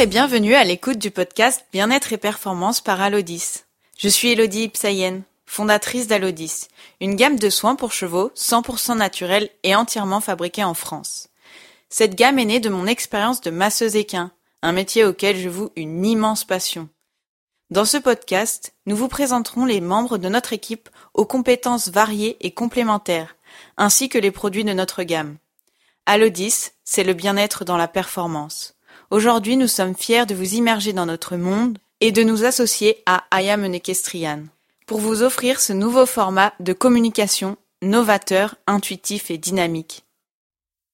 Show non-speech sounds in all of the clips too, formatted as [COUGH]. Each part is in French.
Et bienvenue à l'écoute du podcast Bien-être et performance par Alodis. Je suis Elodie Ipsayen, fondatrice d'Alodis, une gamme de soins pour chevaux 100% naturels et entièrement fabriqués en France. Cette gamme est née de mon expérience de masseuse équin, un métier auquel je voue une immense passion. Dans ce podcast, nous vous présenterons les membres de notre équipe aux compétences variées et complémentaires, ainsi que les produits de notre gamme. Alodis, c'est le bien-être dans la performance. Aujourd'hui, nous sommes fiers de vous immerger dans notre monde et de nous associer à Ayam Nekestrian pour vous offrir ce nouveau format de communication novateur, intuitif et dynamique.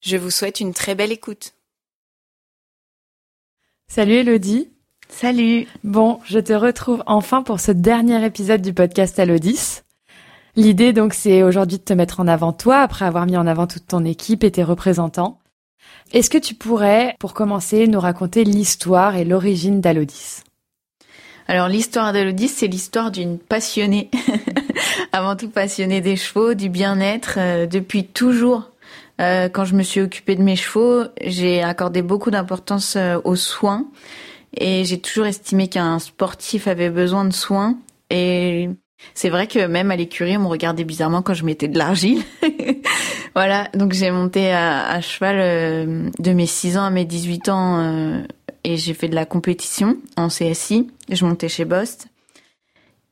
Je vous souhaite une très belle écoute. Salut Elodie. Salut. Bon, je te retrouve enfin pour ce dernier épisode du podcast Alodis. L'idée donc c'est aujourd'hui de te mettre en avant toi après avoir mis en avant toute ton équipe et tes représentants. Est-ce que tu pourrais, pour commencer, nous raconter l'histoire et l'origine d'Alodis? Alors l'histoire d'Alodis, c'est l'histoire d'une passionnée, [LAUGHS] avant tout passionnée des chevaux, du bien-être. Euh, depuis toujours, euh, quand je me suis occupée de mes chevaux, j'ai accordé beaucoup d'importance euh, aux soins et j'ai toujours estimé qu'un sportif avait besoin de soins. Et c'est vrai que même à l'écurie, on me regardait bizarrement quand je mettais de l'argile. [LAUGHS] voilà, donc j'ai monté à, cheval euh, de mes 6 ans à mes 18 ans euh, et j'ai fait de la compétition en CSI. Je montais chez Bost.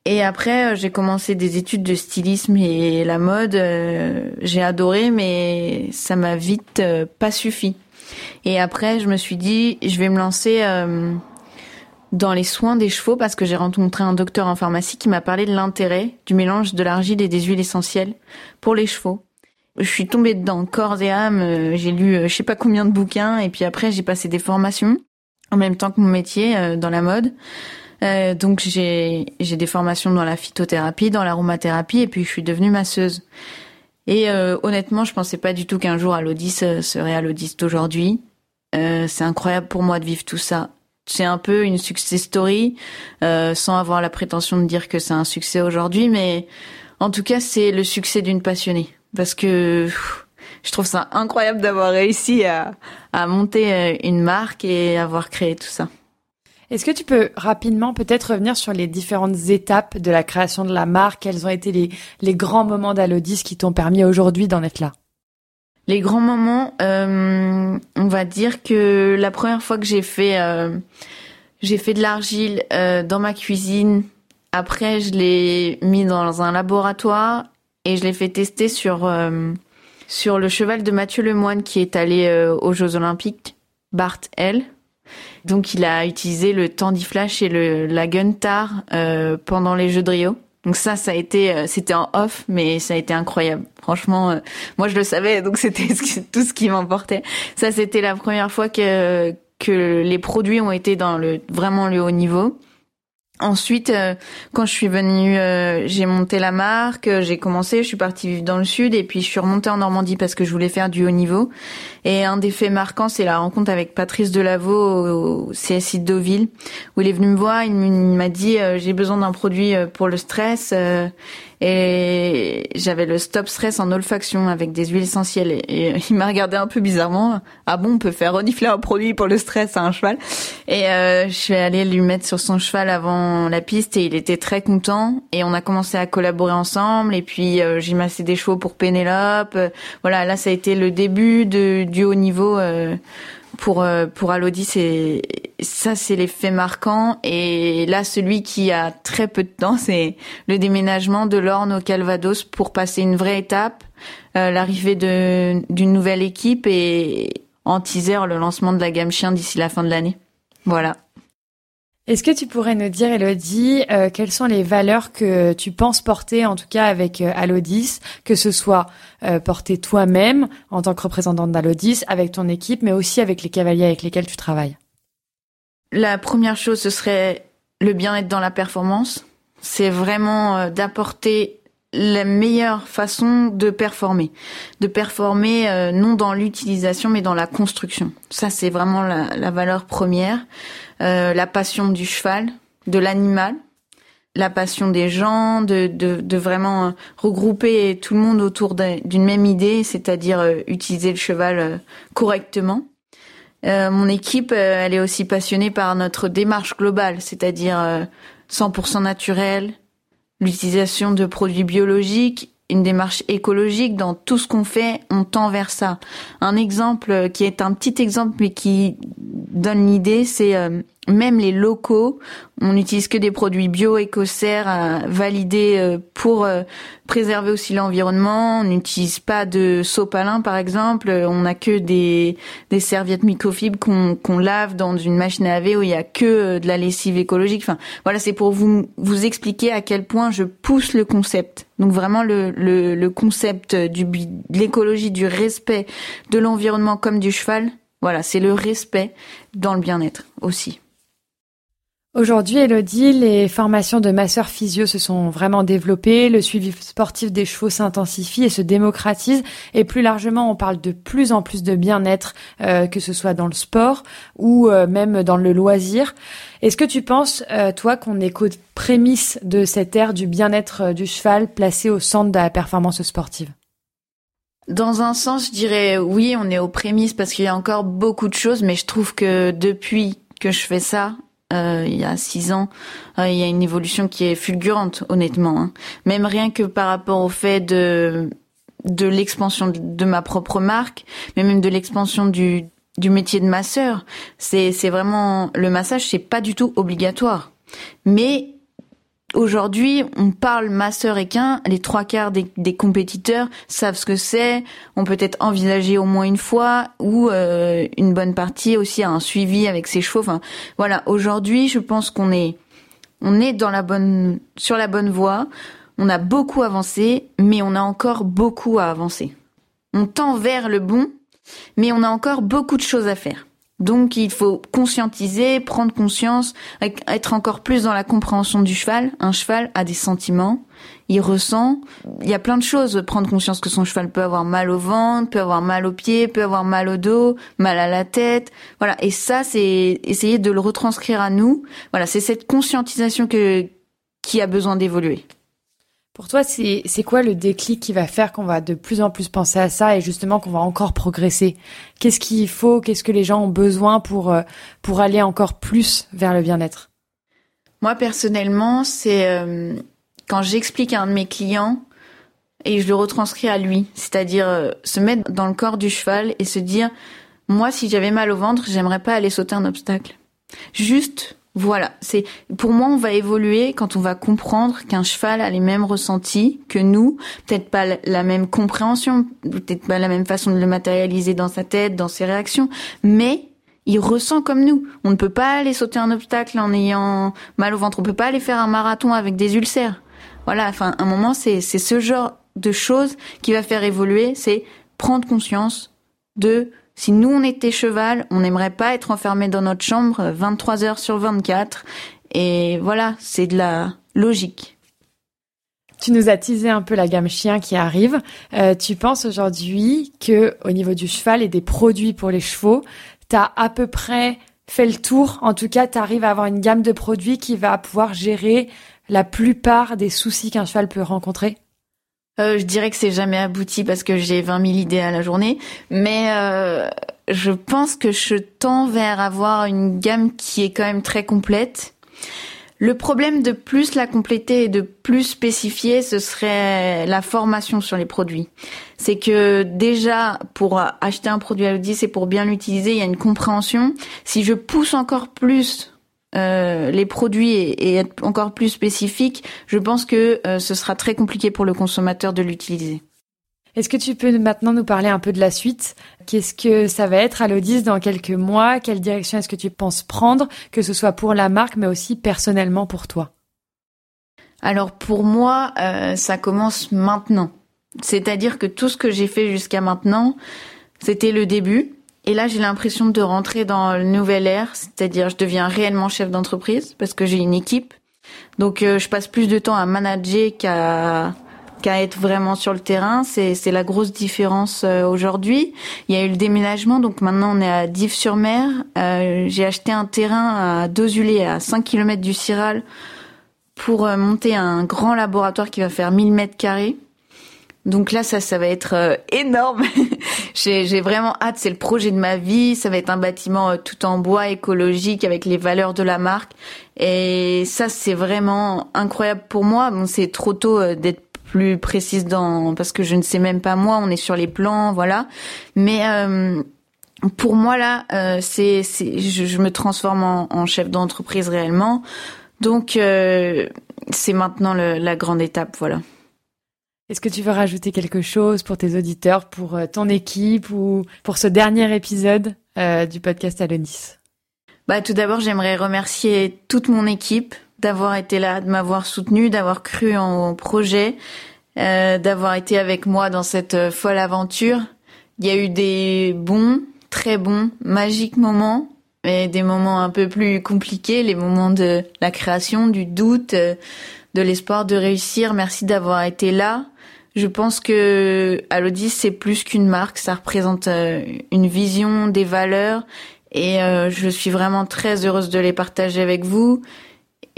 Et après, euh, j'ai commencé des études de stylisme et la mode. j'ai adoré, mais ça m'a vite pas suffi. Et après, je me suis dit, je vais me lancer dans les soins des chevaux parce que j'ai rencontré un docteur en pharmacie qui m'a parlé de l'intérêt du mélange de l'argile et des huiles essentielles pour les chevaux. Je suis tombée dedans corps et âme, euh, j'ai lu euh, je sais pas combien de bouquins et puis après j'ai passé des formations en même temps que mon métier euh, dans la mode. donc j'ai des formations dans la phytothérapie, dans l'aromathérapie et puis je suis devenue masseuse. Et honnêtement, je pensais pas du tout qu'un jour Alodis serait Alodis d'aujourd'hui. c'est incroyable pour moi de vivre tout ça c'est un peu une success story, euh, sans avoir la prétention de dire que c'est un succès aujourd'hui, mais en tout cas, c'est le succès d'une passionnée. Parce que je trouve ça incroyable d'avoir réussi à, à monter euh, une marque et avoir créé tout ça. Est-ce que tu peux rapidement peut-être revenir sur les différentes étapes de la création de la marque? Quels ont été les, les grands moments d'Alodis qui t'ont permis aujourd'hui d'en être là? Les grands moments, euh, on va dire que la première fois que j'ai fait, euh, j'ai fait de l'argile euh, dans ma cuisine. Après, je l'ai mis dans un laboratoire et je l'ai fait tester sur sur le cheval de Mathieu Lemoine qui est allé aux Jeux Olympiques, Bart L. Donc, il a utilisé le Tandiflash et le la Guntar pendant les Jeux de Rio. Donc ça, ça a été, euh, c'était en off, mais ça a été incroyable. Franchement, euh, moi je le savais, donc c'était tout ce qui m'emportait. Ça, c'était la première fois que que les produits ont été dans le vraiment le haut niveau. Ensuite, euh, quand je suis venue, euh, j'ai monté la marque, euh, j'ai commencé, je suis partie vivre dans le sud et puis je suis remontée en Normandie parce que je voulais faire du haut niveau. Et un des faits marquants, c'est la rencontre avec Patrice Delaveau au, CSI de Deauville, où il est venu me voir, il m'a dit j'ai besoin d'un produit pour le stress et j'avais le stop stress en olfaction avec des huiles essentielles. Et, il m'a regardé un peu bizarrement. Ah bon, on peut faire renifler un produit pour le stress à un cheval Et je suis allée lui mettre sur son cheval avant la piste et il était très content. Et on a commencé à collaborer ensemble. Et puis euh, j'ai massé des chevaux pour Pénélope. voilà, là ça a été le début de, du haut niveau. Euh, pour euh, pour Alodi, c'est ça, c'est l'effet marquant. Et là, celui qui a très peu de temps, c'est le déménagement de l'Orne au Calvados pour passer une vraie étape, euh, l'arrivée de d'une nouvelle équipe et en teaser le lancement de la gamme chien d'ici la fin de l'année. Voilà. Est-ce que tu pourrais nous dire, Elodie, euh, quelles sont les valeurs que tu penses porter, en tout cas avec euh, Alodis, que ce soit euh, porter toi-même en tant que représentante d'Alodis, avec ton équipe, mais aussi avec les cavaliers avec lesquels tu travailles? La première chose, ce serait le bien-être dans la performance. C'est vraiment d'apporter la meilleure façon de performer. De performer non dans l'utilisation mais dans la construction. Ça c'est vraiment la, la, valeur première. Euh, la passion du cheval, de l'animal, la passion des gens, de, de, vraiment euh, regrouper tout le monde autour d'une même idée, c'est-à-dire euh, utiliser le cheval correctement. Euh, mon équipe, euh, elle est aussi passionnée par notre démarche globale, c'est-à-dire 100% naturel, l'utilisation de produits biologiques, une démarche écologique dans tout ce qu'on fait, on tend vers ça. Un exemple qui est un petit exemple mais qui donne l'idée, c'est même les locaux, on n'utilise que des produits bio, écossaires, euh, validés euh, pour euh, préserver aussi l'environnement. On n'utilise pas de sopalin, par exemple. On n'a que des, des serviettes microfibres qu'on lave dans une machine à laver où il y a que de la lessive écologique. Enfin, voilà, c'est pour vous vous expliquer à quel point je pousse le concept. Donc vraiment le, le, le concept du de l'écologie, du respect de l'environnement comme du cheval. Voilà, c'est le respect dans le bien-être aussi. Aujourd'hui, Elodie, les formations de masseurs physio se sont vraiment développées, le suivi sportif des chevaux s'intensifie et se démocratise, et plus largement, on parle de plus en plus de bien-être, euh, que ce soit dans le sport ou euh, même dans le loisir. Est-ce que tu penses, euh, toi, qu'on est qu'aux prémices de cette ère du bien-être du cheval placé au centre de la performance sportive? Dans un sens, je dirais oui, on est aux prémices parce qu'il y a encore beaucoup de choses, mais je trouve que depuis que je fais ça, euh, il y a six ans, euh, il y a une évolution qui est fulgurante, honnêtement. Hein. Même rien que par rapport au fait de de l'expansion de, ma propre marque, mais même de l'expansion du du métier de masseur. C'est c'est vraiment le massage, c'est pas du tout obligatoire. Mais Aujourd'hui, on parle masseur équin, les trois quarts des, compétiteurs savent ce que c'est, on peut être envisagé au moins une fois, ou euh, une bonne partie aussi a un suivi avec ses chevaux. Enfin, voilà. Aujourd'hui, je pense qu'on est, on est dans la bonne, sur la bonne voie. On a beaucoup avancé, mais on a encore beaucoup à avancer. On tend vers le bon, mais on a encore beaucoup de choses à faire. Donc il faut conscientiser, prendre conscience, être encore plus dans la compréhension du cheval. Un cheval a des sentiments, il ressent. Il y a plein de choses. Prendre conscience que son cheval peut avoir mal au ventre, peut avoir mal aux pieds, peut avoir mal au dos, mal à la tête. Voilà. Et ça, c'est essayer de le retranscrire à nous. Voilà, c'est cette conscientisation que qui a besoin d'évoluer. Pour toi, c'est quoi le déclic qui va faire qu'on va de plus en plus penser à ça et justement qu'on va encore progresser? Qu'est-ce qu'il faut Qu'est-ce que les gens ont besoin pour, euh, pour aller encore plus vers le bien-être? Moi, personnellement, c'est euh, quand j'explique à un de mes clients et je le retranscris à lui, c'est-à-dire euh, se mettre dans le corps du cheval et se dire, moi, si j'avais mal au ventre, j'aimerais pas aller sauter un obstacle. Juste voilà, c'est pour moi on va évoluer quand on va comprendre qu'un cheval a les mêmes ressentis que nous, peut-être pas la même compréhension, peut-être pas la même façon de le matérialiser dans sa tête, dans ses réactions, mais il ressent comme nous. On ne peut pas aller sauter un obstacle en ayant mal au ventre, on peut pas aller faire un marathon avec des ulcères. Voilà, enfin un moment c'est c'est ce genre de choses qui va faire évoluer, c'est prendre conscience de si nous on était cheval, on n'aimerait pas être enfermé dans notre chambre 23 heures sur 24. Et voilà, c'est de la logique. Tu nous as teasé un peu la gamme chien qui arrive. Euh, tu penses aujourd'hui que au niveau du cheval et des produits pour les chevaux, tu as à peu près fait le tour. En tout cas, tu arrives à avoir une gamme de produits qui va pouvoir gérer la plupart des soucis qu'un cheval peut rencontrer euh, je dirais que c'est jamais abouti parce que j'ai 20 000 idées à la journée, mais euh, je pense que je tends vers avoir une gamme qui est quand même très complète. Le problème de plus la compléter et de plus spécifier, ce serait la formation sur les produits. C'est que déjà, pour acheter un produit à l'audit, c'est pour bien l'utiliser, il y a une compréhension. Si je pousse encore plus euh, les produits et, être encore plus spécifique, je pense que euh, ce sera très compliqué pour le consommateur de l'utiliser. Est-ce que tu peux maintenant nous parler un peu de la suite? Qu'est-ce que ça va être à l'Odis dans quelques mois? Quelle direction est-ce que tu penses prendre, que ce soit pour la marque, mais aussi personnellement pour toi? Alors pour moi, euh, ça commence maintenant. C'est-à-dire que tout ce que j'ai fait jusqu'à maintenant, c'était le début. Et là, j'ai l'impression de rentrer dans le nouvel ère, c'est-à-dire je deviens réellement chef d'entreprise parce que j'ai une équipe. Donc, euh, je passe plus de temps à manager qu'à qu'à être vraiment sur le terrain. C'est c'est la grosse différence euh, aujourd'hui. Il y a eu le déménagement, donc maintenant on est à Dives-sur-Mer. Euh, j'ai acheté un terrain à Dozulé, à 5 km du Ciral, pour monter un grand laboratoire qui va faire 1000 mètres carrés. Donc là, ça, ça va être énorme. [LAUGHS] j'ai vraiment hâte. C'est le projet de ma vie. Ça va être un bâtiment euh, tout en bois, écologique, avec les valeurs de la marque. Et ça, c'est vraiment incroyable pour moi. Bon, c'est trop tôt euh, d'être plus précise dans parce que je ne sais même pas moi. On est sur les plans, voilà. Mais euh, pour moi là, c'est c'est je, me transforme en, chef d'entreprise réellement. Donc c'est maintenant la grande étape, voilà. Est-ce que tu veux rajouter quelque chose pour tes auditeurs, pour euh, ton équipe ou pour ce dernier épisode euh, du podcast Alonis? Bah, Tout d'abord, j'aimerais remercier toute mon équipe d'avoir été là, de m'avoir soutenu, d'avoir cru en projet, euh, d'avoir été avec moi dans cette folle aventure. Il y a eu des bons, très bons, magiques moments, mais des moments un peu plus compliqués, les moments de la création, du doute, de l'espoir de réussir. Merci d'avoir été là. Je pense que Alodis c'est plus qu'une marque, ça représente euh, une vision, des valeurs et euh, je suis vraiment très heureuse de les partager avec vous.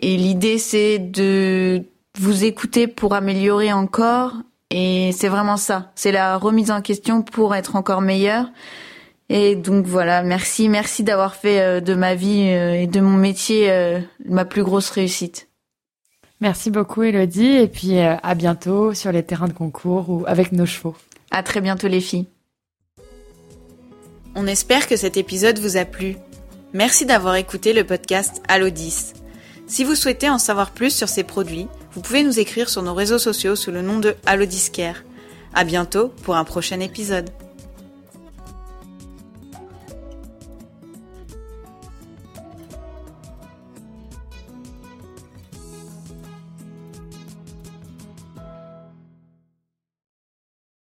Et l'idée c'est de vous écouter pour améliorer encore et c'est vraiment ça, c'est la remise en question pour être encore meilleur. Et donc voilà, merci, merci d'avoir fait euh, de ma vie et de mon métier ma plus grosse réussite. Merci beaucoup Elodie et puis euh, à bientôt sur les terrains de concours ou avec nos chevaux. À très bientôt les filles. On espère que cet épisode vous a plu. Merci d'avoir écouté le podcast Allo 10. Si vous souhaitez en savoir plus sur ces produits, vous pouvez nous écrire sur nos réseaux sociaux sous le nom de Allo. À bientôt pour un prochain épisode.